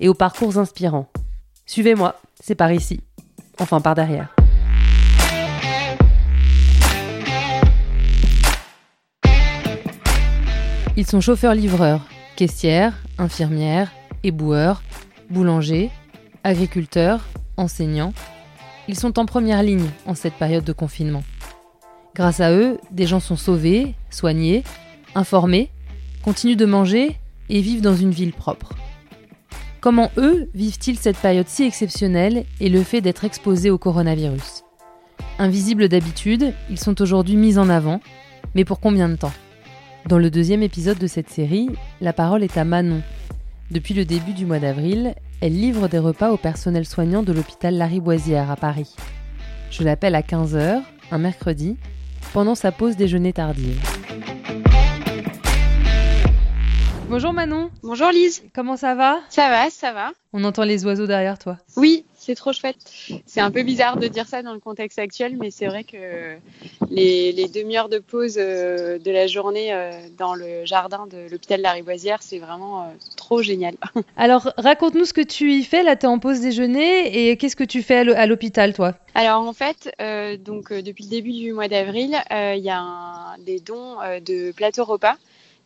et aux parcours inspirants. Suivez-moi, c'est par ici. Enfin, par derrière. Ils sont chauffeurs-livreurs, caissières, infirmières, éboueurs, boulangers, agriculteurs, enseignants. Ils sont en première ligne en cette période de confinement. Grâce à eux, des gens sont sauvés, soignés, informés, continuent de manger et vivent dans une ville propre. Comment eux vivent-ils cette période si exceptionnelle et le fait d'être exposés au coronavirus? Invisibles d'habitude, ils sont aujourd'hui mis en avant, mais pour combien de temps? Dans le deuxième épisode de cette série, la parole est à Manon. Depuis le début du mois d'avril, elle livre des repas au personnel soignant de l'hôpital Lariboisière à Paris. Je l'appelle à 15h, un mercredi, pendant sa pause déjeuner tardive. Bonjour Manon. Bonjour Lise. Comment ça va? Ça va, ça va. On entend les oiseaux derrière toi. Oui, c'est trop chouette. C'est un peu bizarre de dire ça dans le contexte actuel, mais c'est vrai que les, demi-heures de pause euh, de la journée euh, dans le jardin de l'hôpital Lariboisière, c'est vraiment euh, trop génial. Alors, raconte-nous ce que tu y fais. Là, tu es en pause déjeuner et qu'est-ce que tu fais à l'hôpital, toi? Alors, en fait, donc, depuis le début du mois d'avril, il y a des dons de plateaux repas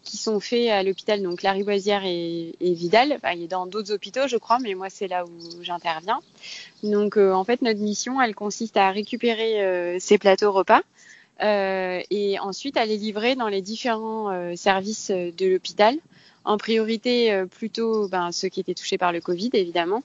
qui sont faits à l'hôpital, donc Lariboisière et, et Vidal. Enfin, il est dans d'autres hôpitaux, je crois, mais moi, c'est là où j'interviens. Donc, euh, en fait, notre mission, elle consiste à récupérer euh, ces plateaux repas euh, et ensuite à les livrer dans les différents euh, services de l'hôpital. En priorité, plutôt ben, ceux qui étaient touchés par le Covid, évidemment,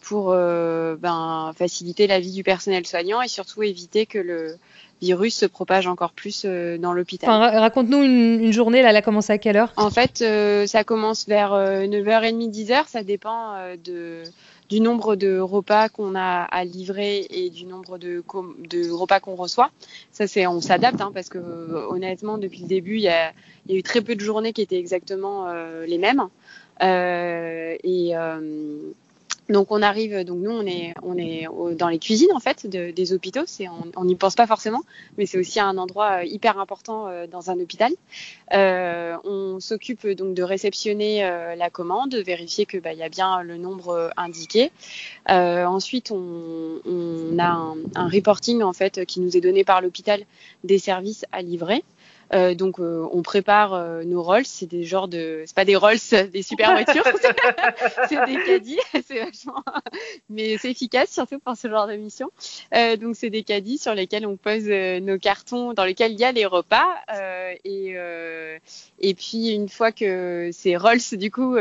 pour ben, faciliter la vie du personnel soignant et surtout éviter que le virus se propage encore plus euh, dans l'hôpital. raconte-nous une, journée, là, elle a commencé à quelle heure? En fait, euh, ça commence vers 9h30, euh, 10h, ça dépend de, du nombre de repas qu'on a à livrer et du nombre de, de repas qu'on reçoit. Ça, c'est, on s'adapte, hein, parce que honnêtement, depuis le début, il y a, y a, eu très peu de journées qui étaient exactement les mêmes. et donc on arrive, donc nous on est on est dans les cuisines en fait des hôpitaux. C'est on n'y pense pas forcément, mais c'est aussi un endroit euh, hyper important euh, dans un hôpital. Euh, on s'occupe donc de réceptionner la commande, de vérifier que bah, y a bien le nombre indiqué. ensuite on, on a un, un, reporting en fait qui nous est donné par l'hôpital des services à livrer. Euh, donc euh, on prépare euh, nos Rolls, c'est des genres de, c'est pas des Rolls, des super voitures, c'est des caddies, c'est vachement, mais c'est efficace surtout pour ce genre de mission. donc c'est des caddies sur lesquels on pose nos cartons, dans lesquels il y a les repas. Et et puis une fois que ces Rolls du coup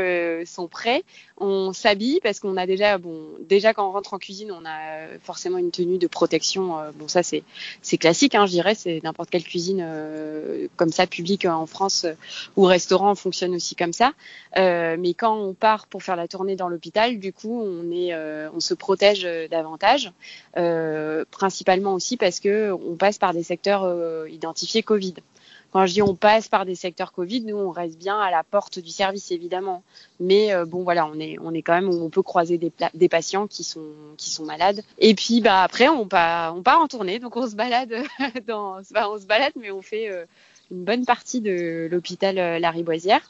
sont prêts, on s'habille parce qu'on a déjà, bon, déjà quand on rentre en cuisine, on a forcément une tenue de protection. bon, ça c'est c'est classique, hein, je dirais, c'est n'importe quelle cuisine comme ça public en France ou restaurant fonctionne aussi comme ça. Euh, mais quand on part pour faire la tournée dans l'hôpital, du coup, on euh, on se protège davantage, euh, principalement aussi parce que on passe par des secteurs identifiés Covid. Quand je dis on passe par des secteurs Covid, nous on reste bien à la porte du service évidemment, mais euh, bon voilà, on est on est quand même on peut croiser des, des patients qui sont qui sont malades. Et puis bah après on part on part en tournée, donc on se balade dans on se balade mais on fait euh, une bonne partie de l'hôpital euh, Lariboisière.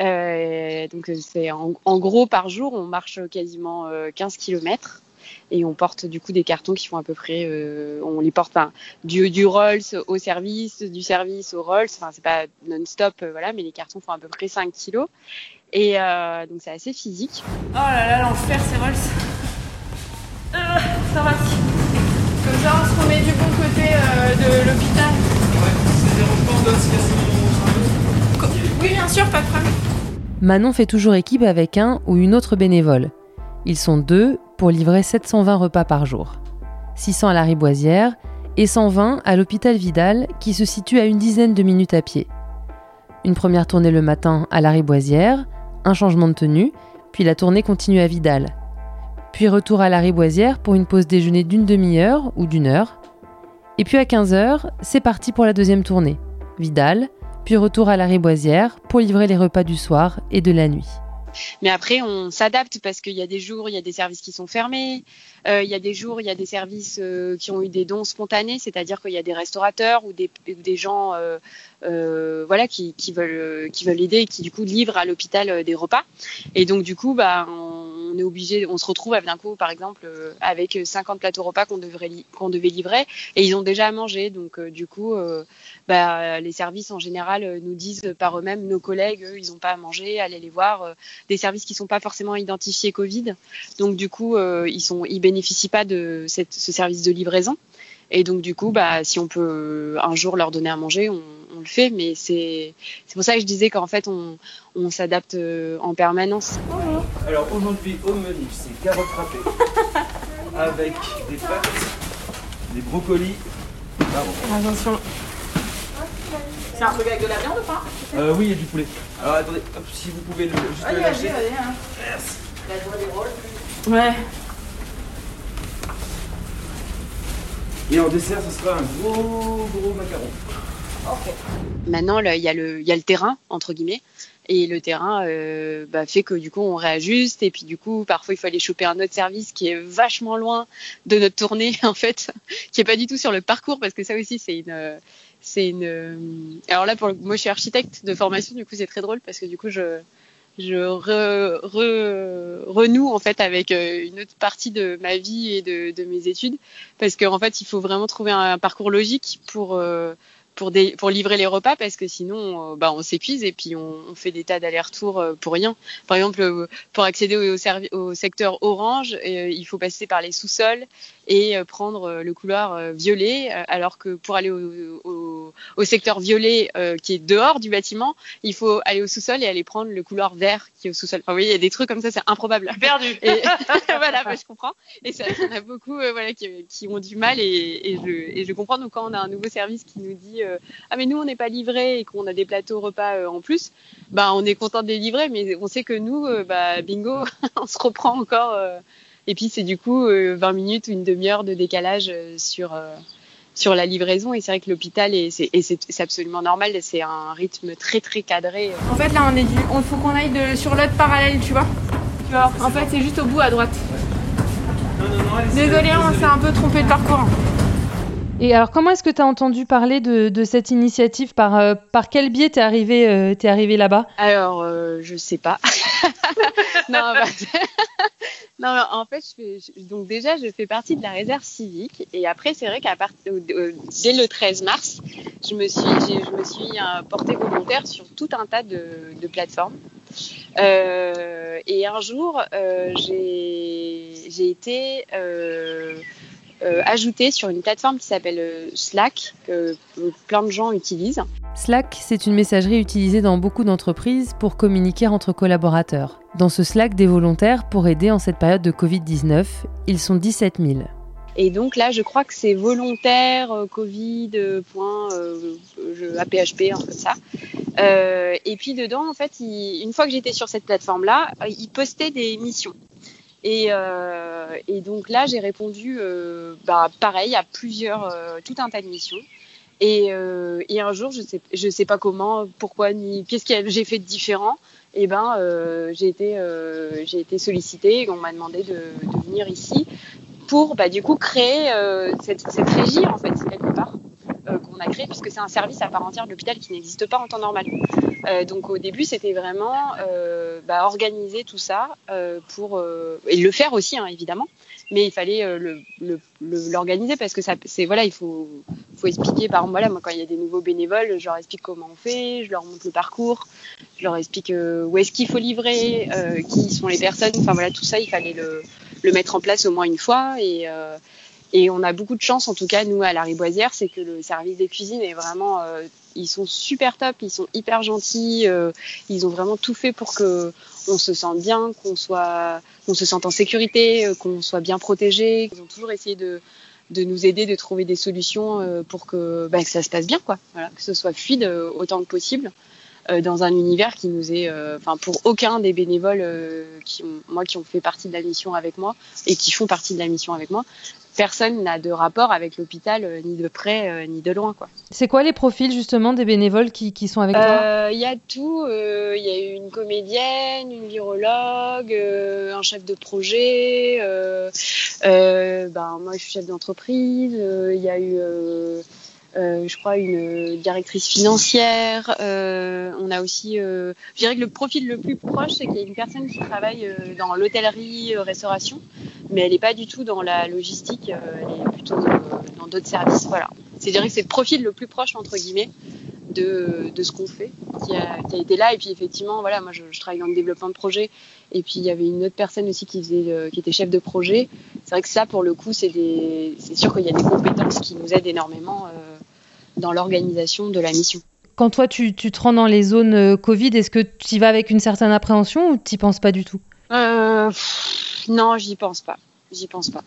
Euh, donc c'est en, en, gros par jour on marche quasiment 15 kilomètres et on porte du coup des cartons qui font à peu près, euh, on les porte du, du Rolls au service, du service au Rolls, enfin c'est pas non-stop, euh, voilà, mais les cartons font à peu près 5 kilos. Et euh, donc c'est assez physique. Oh là là, l'enfer ces Rolls. Euh, ça va. Comme ça on se remet du bon côté euh, de l'hôpital. Ouais, c'est des repas Oui bien sûr, pas de problème. Manon fait toujours équipe avec un ou une autre bénévole. Ils sont deux pour livrer 720 repas par jour. 600 à la Riboisière et 120 à l'hôpital Vidal qui se situe à une dizaine de minutes à pied. Une première tournée le matin à la Riboisière, un changement de tenue, puis la tournée continue à Vidal. puis retour à la Riboisière pour une pause déjeuner d'une demi-heure ou d'une heure. Et puis à 15h, c'est parti pour la deuxième tournée. Vidal, puis retour à la Riboisière pour livrer les repas du soir et de la nuit. Mais après, on s'adapte parce qu'il y a des jours, il y a des services qui sont fermés. Euh, il y a des jours, il y a des services euh, qui ont eu des dons spontanés, c'est-à-dire qu'il y a des restaurateurs ou des, gens euh, voilà, qui, qui, veulent, qui veulent aider et qui du coup livrent à l'hôpital des repas. Et donc du coup, bah, on est obligé, on se retrouve d'un coup, par exemple, avec 50 plateaux repas qu'on devrait qu'on devait livrer et ils ont déjà à manger. Donc du coup, bah, les services en général nous disent par eux-mêmes, nos collègues, ils n'ont pas à manger, allez les voir. des services qui sont pas forcément identifiés Covid. Donc du coup, ils sont ils bénéficient pas de ce service de livraison. Et donc du coup, bah, si on peut un jour leur donner à manger, on, le fait. Mais c'est pour ça que je disais qu'en fait, on, on s'adapte euh, en permanence. Alors aujourd'hui, au menu, c'est carottes râpées avec des pâtes, des brocolis. Attention. C'est un truc avec de la viande ou pas? Euh, Oui, il y a du poulet. Alors attendez, hop, si vous pouvez le, juste le lâcher. Hein. Merci. Ouais. Et en dessert, ce sera un gros, gros macaron. Maintenant, il y, a le, y a le terrain, entre guillemets. Et le terrain euh, bah, fait que du coup, on réajuste. Et puis du coup, parfois, il faut aller choper un autre service qui est vachement loin de notre tournée, en fait, qui est pas du tout sur le parcours, parce que ça aussi, c'est une... C'est une. Alors là, pour moi, je suis architecte de formation, du coup, c'est très drôle parce que du coup, je, je renoue en fait avec euh, une autre partie de ma vie et de, de mes études parce qu'en fait il faut vraiment trouver un, parcours logique pour euh, pour, pour livrer les repas parce que sinon euh, bah, on s'épuise et puis on, fait des tas d'allers-retours pour rien. Par exemple, pour accéder au, secteur orange, il faut passer par les sous-sols et euh, prendre euh, le couloir euh, violet, alors que pour aller au, au secteur violet qui est dehors du bâtiment, il faut aller au sous-sol et aller prendre le couloir vert qui est au sous-sol. Enfin, vous voyez, il y a des trucs comme ça, c'est improbable. Perdu. Et, voilà, bah, je comprends. Et ça, il y en a beaucoup voilà, qui, qui, ont du mal et, et, je, et je comprends. Donc quand on a un nouveau service qui nous dit ah mais nous on n'est pas livré et qu'on a des plateaux repas en plus, bah on est content de les livrer, mais on sait que nous, bah bingo, on se reprend encore et puis c'est du coup 20 euh, minutes ou une demi-heure de décalage euh, sur euh, sur la livraison et c'est vrai que l'hôpital et c'est absolument normal c'est un rythme très très cadré. En fait là on est du on faut qu'on aille de, sur l'autre parallèle tu vois. Tu vois en fait c'est juste au bout à droite. Désolé on s'est un peu trompé de parcours et alors, comment est-ce que tu as entendu parler de, de cette initiative? Par, par quel biais t'es arrivé, euh, es arrivé là-bas? Alors, euh, je sais pas. non, bah, non, en fait, je fais, donc déjà, je fais partie de la réserve civique. Et après, c'est vrai qu'à partir dès le 13 mars, je me suis, je me suis euh, portée volontaire sur tout un tas de, plateformes. Euh, et un jour, euh, j'ai été euh, euh, ajoutée sur une plateforme qui s'appelle Slack, que plein de gens utilisent. Slack, c'est une messagerie utilisée dans beaucoup d'entreprises pour communiquer entre collaborateurs. Dans ce Slack des volontaires pour aider en cette période de Covid-19, ils sont 17 000. Et donc là, je crois que c'est volontaire, euh, Covid, euh, point, euh, un peu ça. Et puis dedans, en fait, une fois que j'étais sur cette plateforme-là, ils postaient des missions. Et, donc là, j'ai répondu, bah, pareil, à plusieurs, tout un tas de missions. Et, euh, et, un jour, je sais, je sais pas comment, pourquoi, ni qu'est-ce que j'ai fait de différent. Eh ben, euh, j'ai été, euh, été sollicitée et on m'a demandé de, de, venir ici pour, bah, du coup, créer euh, cette, cette régie en fait quelque part euh, qu'on a créé puisque c'est un service à part entière de l'hôpital qui n'existe pas en temps normal. Euh, donc au début, c'était vraiment bah, organiser tout ça pour et le faire aussi, hein, évidemment mais il fallait euh, l'organiser parce que ça c'est voilà il faut faut expliquer par exemple voilà moi quand il y a des nouveaux bénévoles je leur explique comment on fait je leur montre le parcours je leur explique euh, où est-ce qu'il faut livrer euh, qui sont les personnes. Enfin voilà tout ça il fallait le, le mettre en place au moins une fois. Et et on a beaucoup de chance, en tout cas, nous, à la Riboisière, c'est que le service des cuisines est vraiment, euh, ils sont super top, ils sont hyper gentils, euh, ils ont vraiment tout fait pour que on se sente bien, qu'on soit, qu'on se sente en sécurité, euh, qu'on soit bien protégé. Ils ont toujours essayé de, nous aider, de trouver des solutions pour que, bah, que ça se passe bien, quoi. Voilà, que ce soit fluide autant que possible. Dans un univers qui nous est, enfin pour aucun des bénévoles qui ont, moi qui ont fait partie de la mission avec moi et qui font partie de la mission avec moi, personne n'a de rapport avec l'hôpital, euh, ni de près, euh, ni de loin. quoi. C'est quoi les profils justement des bénévoles qui, qui sont avec toi? Euh, Il y a tout. Il y a une comédienne, une virologue, un chef de projet. ben, moi, je suis chef d'entreprise. Il y a eu euh, je crois une directrice financière. Euh, on a aussi, euh, je dirais que le profil le plus proche, c'est qu'il y a une personne qui travaille euh, dans l'hôtellerie, restauration, mais elle n'est pas du tout dans la logistique, elle est plutôt dans d'autres services. Voilà. C'est-à-dire que c'est le profil le plus proche entre guillemets de, de ce qu'on fait qui a, qui a, été là. Et puis effectivement, voilà, moi je, je, travaille dans le développement de projet. Et puis il y avait une autre personne aussi qui faisait, qui était chef de projet. C'est vrai que ça, pour le coup, c'est des, sûr qu'il y a des compétences qui nous aident énormément. Euh, dans l'organisation de la mission. Quand toi, tu, tu, te rends dans les zones euh, Covid, est-ce que tu y vas avec une certaine appréhension ou tu n'y penses pas du tout? Euh, Non, j'y pense pas. J'y pense pas.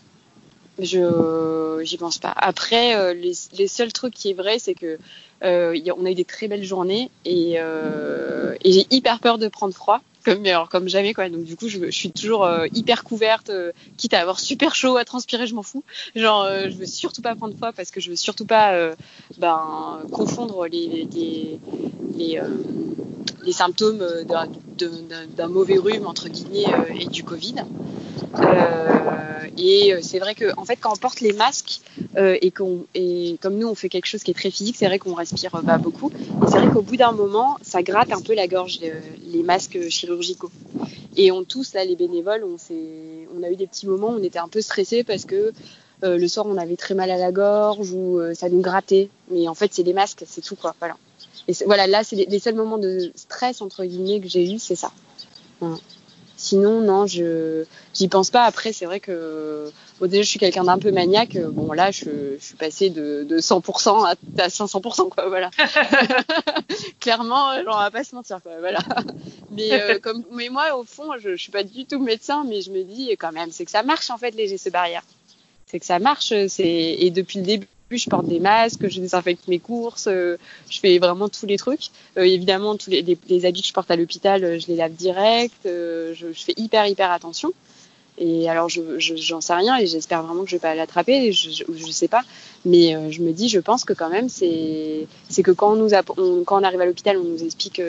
Je j'y pense pas. Après, les, les, seuls trucs qui est vrai, c'est que euh, on a eu des très belles journées et, euh, et j'ai hyper peur de prendre froid comme alors, comme jamais quoi. Donc du coup je, je suis toujours euh, hyper couverte euh, quitte à avoir super chaud à transpirer je m'en fous. Genre euh, je veux surtout pas prendre froid parce que je veux surtout pas euh, ben confondre les les les, les symptômes d'un mauvais rhume entre guillemets et du Covid et c'est vrai que en fait quand on porte les masques et qu'on et comme nous on fait quelque chose qui est très physique c'est vrai qu'on respire pas beaucoup et c'est vrai qu'au bout d'un moment ça gratte un peu la gorge les masques chirurgicaux et on tous, là, les bénévoles, on, on a eu des petits moments où on était un peu stressés parce que euh, le soir, on avait très mal à la gorge ou euh, ça nous grattait. Mais en fait, c'est les masques, c'est tout, quoi. Voilà. Et voilà, là, c'est les, les, seuls moments de stress, entre guillemets, que j'ai eu, c'est ça. Voilà. Sinon, non, je j'y pense pas. Après, c'est vrai que bon, déjà, je suis quelqu'un d'un peu maniaque. Bon, là, je, je suis passée de, de 100% à, à 500%, quoi. Voilà. Clairement, on va pas se mentir, quoi. Voilà. Mais euh, comme, mais moi, au fond, je, je suis pas du tout médecin, mais je me dis quand même, c'est que ça marche en fait les gestes barrières. C'est que ça marche. C'est et depuis le début je porte des masques, je désinfecte mes courses, euh, je fais vraiment tous les trucs. Euh, évidemment, tous les, habits que je porte à l'hôpital, euh, je les lave direct. Je, fais hyper hyper attention. Et alors, je j'en sais rien et j'espère vraiment que je vais pas l'attraper. Je, je, sais pas, mais je me dis, je pense que quand même, c'est que quand on, quand on arrive à l'hôpital, on nous explique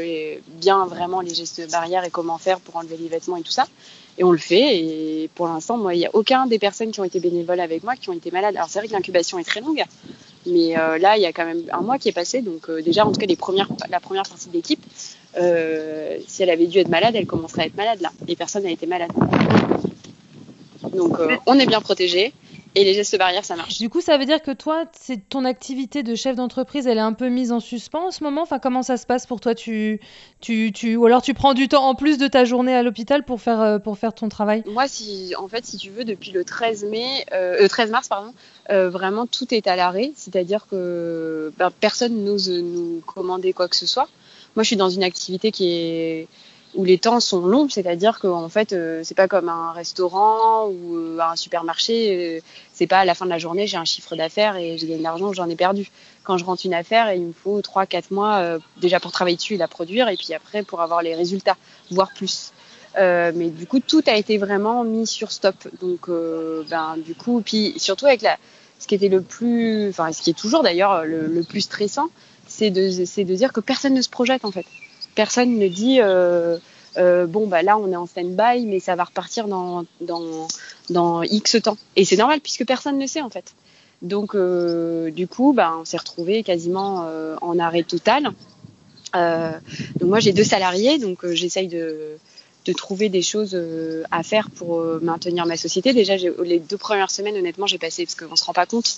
bien vraiment les gestes barrières et comment faire pour enlever les vêtements et tout ça. Et on le fait. Et pour l'instant, moi, il n'y a aucun des personnes qui ont été bénévoles avec moi qui ont été malades. Alors c'est vrai que l'incubation est très longue, mais euh, là, il y a quand même un mois qui est passé. Donc euh, déjà, en tout cas, les premières, la première partie de l'équipe, euh, si elle avait dû être malade, elle commencerait à être malade là. Et personne n'a été malade. Donc euh, on est bien protégé. Et les gestes barrières, ça marche. Du coup, ça veut dire que toi, c'est ton activité de chef d'entreprise, elle est un peu mise en suspens en ce moment? Enfin, comment ça se passe pour toi? Tu, tu, tu, ou alors tu prends du temps en plus de ta journée à l'hôpital pour faire, euh, pour faire ton travail? Moi, si, en fait, si tu veux, depuis le 13 mai, euh, 13 mars, pardon, euh, vraiment tout est à l'arrêt. C'est-à-dire que ben, personne n'ose nous commander quoi que ce soit. Moi, je suis dans une activité qui est où les temps sont longs, c'est-à-dire qu'en fait, euh, c'est pas comme un restaurant ou euh, un supermarché. Euh, c'est pas à la fin de la journée, j'ai un chiffre d'affaires et je gagne de l'argent j'en ai perdu. Quand je rentre une affaire, il me faut 3-4 mois euh, déjà pour travailler dessus et la produire, et puis après pour avoir les résultats, voire plus. Euh, mais du coup, tout a été vraiment mis sur stop. Donc, ben, du coup, puis surtout avec la, ce qui était le plus, enfin, ce qui est toujours d'ailleurs le, le plus stressant, c'est de, c'est de dire que personne ne se projette en fait personne ne dit euh, euh, bon bah là on est en stand-by mais ça va repartir dans, dans, dans X temps. Et c'est normal puisque personne ne sait en fait. Donc euh, du coup bah, on s'est retrouvé quasiment en arrêt total. Donc moi j'ai deux salariés donc j'essaye de de trouver des choses euh, à faire pour euh, maintenir ma société. Déjà, les deux premières semaines, honnêtement, j'ai passé parce qu'on se rend pas compte,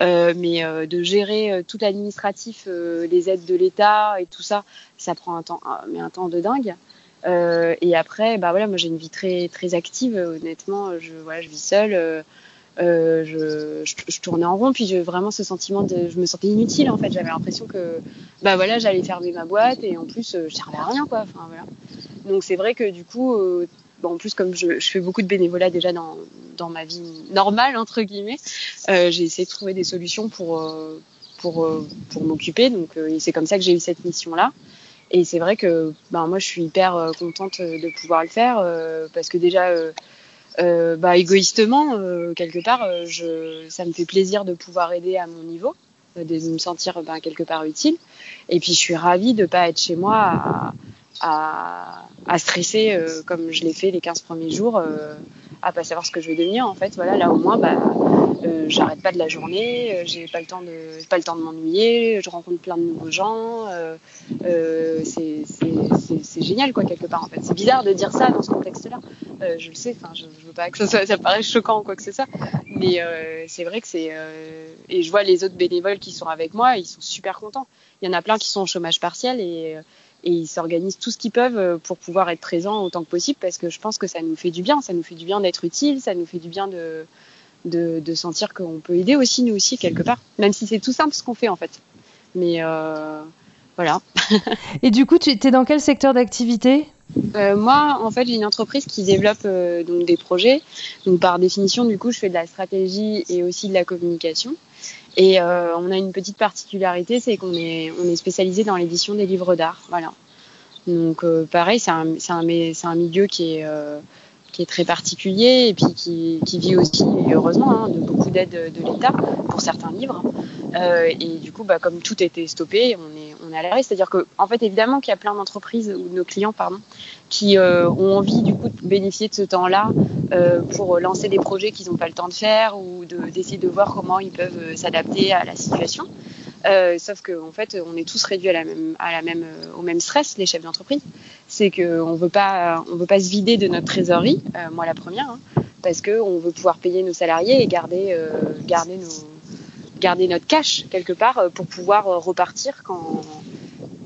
euh, mais euh, de gérer euh, tout l'administratif, euh, les aides de l'État et tout ça, ça prend un temps, mais un temps de dingue. et après, bah voilà, moi j'ai une vie très très active. Honnêtement, je voilà, je vis seule. Euh, je, je, je, tournais en rond, puis j'ai vraiment ce sentiment de, je me sentais inutile en fait. J'avais l'impression que, bah voilà, j'allais fermer ma boîte et en plus, euh, je servais à rien quoi. Enfin voilà. Donc c'est vrai que du coup, euh, bon, en plus comme je, je, fais beaucoup de bénévolat déjà dans, dans ma vie normale entre guillemets, euh, j'ai essayé de trouver des solutions pour pour pour m'occuper. Donc c'est comme ça que j'ai eu cette mission là. Et c'est vrai que ben, moi, je suis hyper euh, contente de pouvoir le faire euh, parce que déjà, euh, bah, égoïstement, quelque part, je, ça me fait plaisir de pouvoir aider à mon niveau, de me sentir ben, quelque part utile. Et puis, je suis ravie de ne pas être chez moi à, à, à stresser comme je l'ai fait les 15 premiers jours à pas savoir ce que je vais devenir en fait. Voilà là au moins bah euh, j'arrête pas de la journée euh, j'ai pas le temps de pas le temps de m'ennuyer je rencontre plein de nouveaux gens euh, euh c'est génial quoi quelque part en fait. C'est bizarre de dire ça dans ce contexte là euh, je le sais enfin je, je, veux pas que ça, soit, ça paraisse choquant ou quoi que c'est ça mais c'est vrai que c'est et je vois les autres bénévoles qui sont avec moi ils sont super contents. Il y en a plein qui sont au chômage partiel et et ils s'organisent tout ce qu'ils peuvent euh, pour pouvoir être présents autant que possible parce que je pense que ça nous fait du bien, ça nous fait du bien d'être utile, ça nous fait du bien de, de, de sentir qu'on peut aider aussi nous aussi quelque part, même si c'est tout simple ce qu'on fait en fait. Mais euh, voilà. et du coup, tu es dans quel secteur d'activité? Euh, moi, en fait, j'ai une entreprise qui développe euh, donc des projets. Donc, par définition, du coup, je fais de la stratégie et aussi de la communication. Et euh, on a une petite particularité, c'est qu'on est, on est spécialisé dans l'édition des livres d'art. Voilà. Donc euh, pareil, c'est un, un, un milieu qui est, euh, qui est très particulier et puis qui, qui vit aussi, heureusement, hein, de beaucoup d'aide de l'État pour certains livres. Euh, et du coup, bah, comme tout été stoppé, on est, à l'arrêt. C'est-à-dire que, en fait, évidemment qu'il y a plein d'entreprises ou de nos clients, pardon, qui euh, ont envie du coup de bénéficier de ce temps-là euh, pour lancer des projets qu'ils n'ont pas le temps de faire ou de, d'essayer de voir comment ils peuvent euh, s'adapter à la situation. Sauf qu'en en fait, on est tous réduits la la au même stress, les chefs d'entreprise. C'est qu'on veut pas, on veut pas se vider de notre trésorerie, moi la première, hein, parce qu'on veut pouvoir payer nos salariés et garder, garder, nos, garder notre cash quelque part pour pouvoir repartir quand,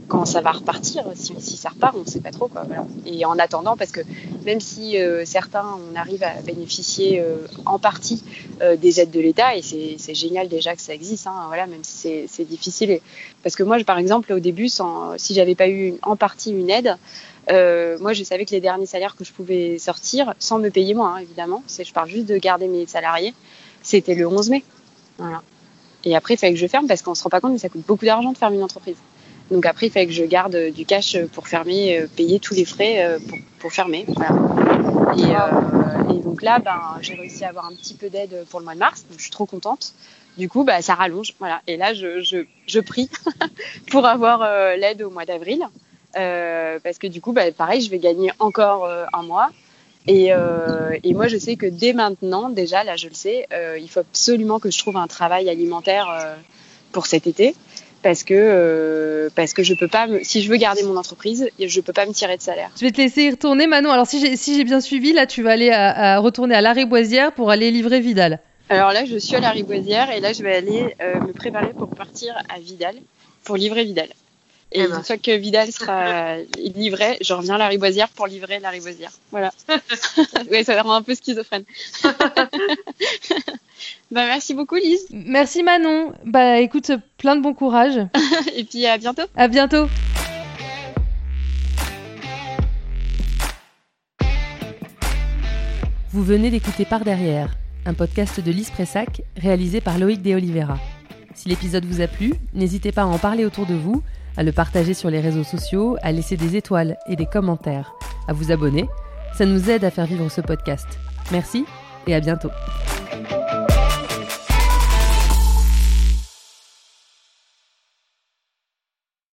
quand ça va repartir, si, ça repart, on ne sait pas trop. Quoi. Et en attendant, parce que même si euh, certains, on arrive à bénéficier euh, en partie euh, des aides de l'État, et c'est génial déjà que ça existe, hein, voilà, même si c'est difficile. Parce que moi, par exemple, au début, sans, si j'avais pas eu en partie une aide, euh, moi, je savais que les derniers salaires que je pouvais sortir, sans me payer moi, hein, évidemment, je parle juste de garder mes salariés, c'était le 11 mai. Voilà. Et après, il fallait que je ferme parce qu'on se rend pas compte, mais ça coûte beaucoup d'argent de fermer une entreprise. Donc après, il fallait que je garde du cash pour fermer, euh, payer tous les frais euh, pour, pour fermer. Voilà. Et, euh, et, donc là, ben, j'ai réussi à avoir un petit peu d'aide pour le mois de mars, donc je suis trop contente. Du coup, bah, ça rallonge. Voilà. Et là, je, je, je prie pour avoir euh, l'aide au mois d'avril. Euh, parce que du coup, bah, pareil, je vais gagner encore euh, un mois. Et, euh, et, moi, je sais que dès maintenant, déjà, là, je le sais, il faut absolument que je trouve un travail alimentaire pour cet été parce que euh, parce que je peux pas me, si je veux garder mon entreprise je peux pas me tirer de salaire. Je vais te laisser y retourner Manon. Alors si j'ai si bien suivi là tu vas aller à, à retourner à l'arrêt Boisière pour aller livrer Vidal. Alors là je suis à l'arrêt Boisière et là je vais aller euh, me préparer pour partir à Vidal pour livrer Vidal et eh ben. une fois que Vidal sera livré, je reviens à la riboisière pour livrer la riboisière. Voilà. oui, ça rend un peu schizophrène. bah, merci beaucoup, Lise. Merci, Manon. Bah, écoute, plein de bon courage. Et puis, à bientôt. À bientôt. Vous venez d'écouter Par Derrière, un podcast de Lise Pressac réalisé par Loïc De Oliveira. Si l'épisode vous a plu, n'hésitez pas à en parler autour de vous à le partager sur les réseaux sociaux, à laisser des étoiles et des commentaires, à vous abonner. Ça nous aide à faire vivre ce podcast. Merci et à bientôt.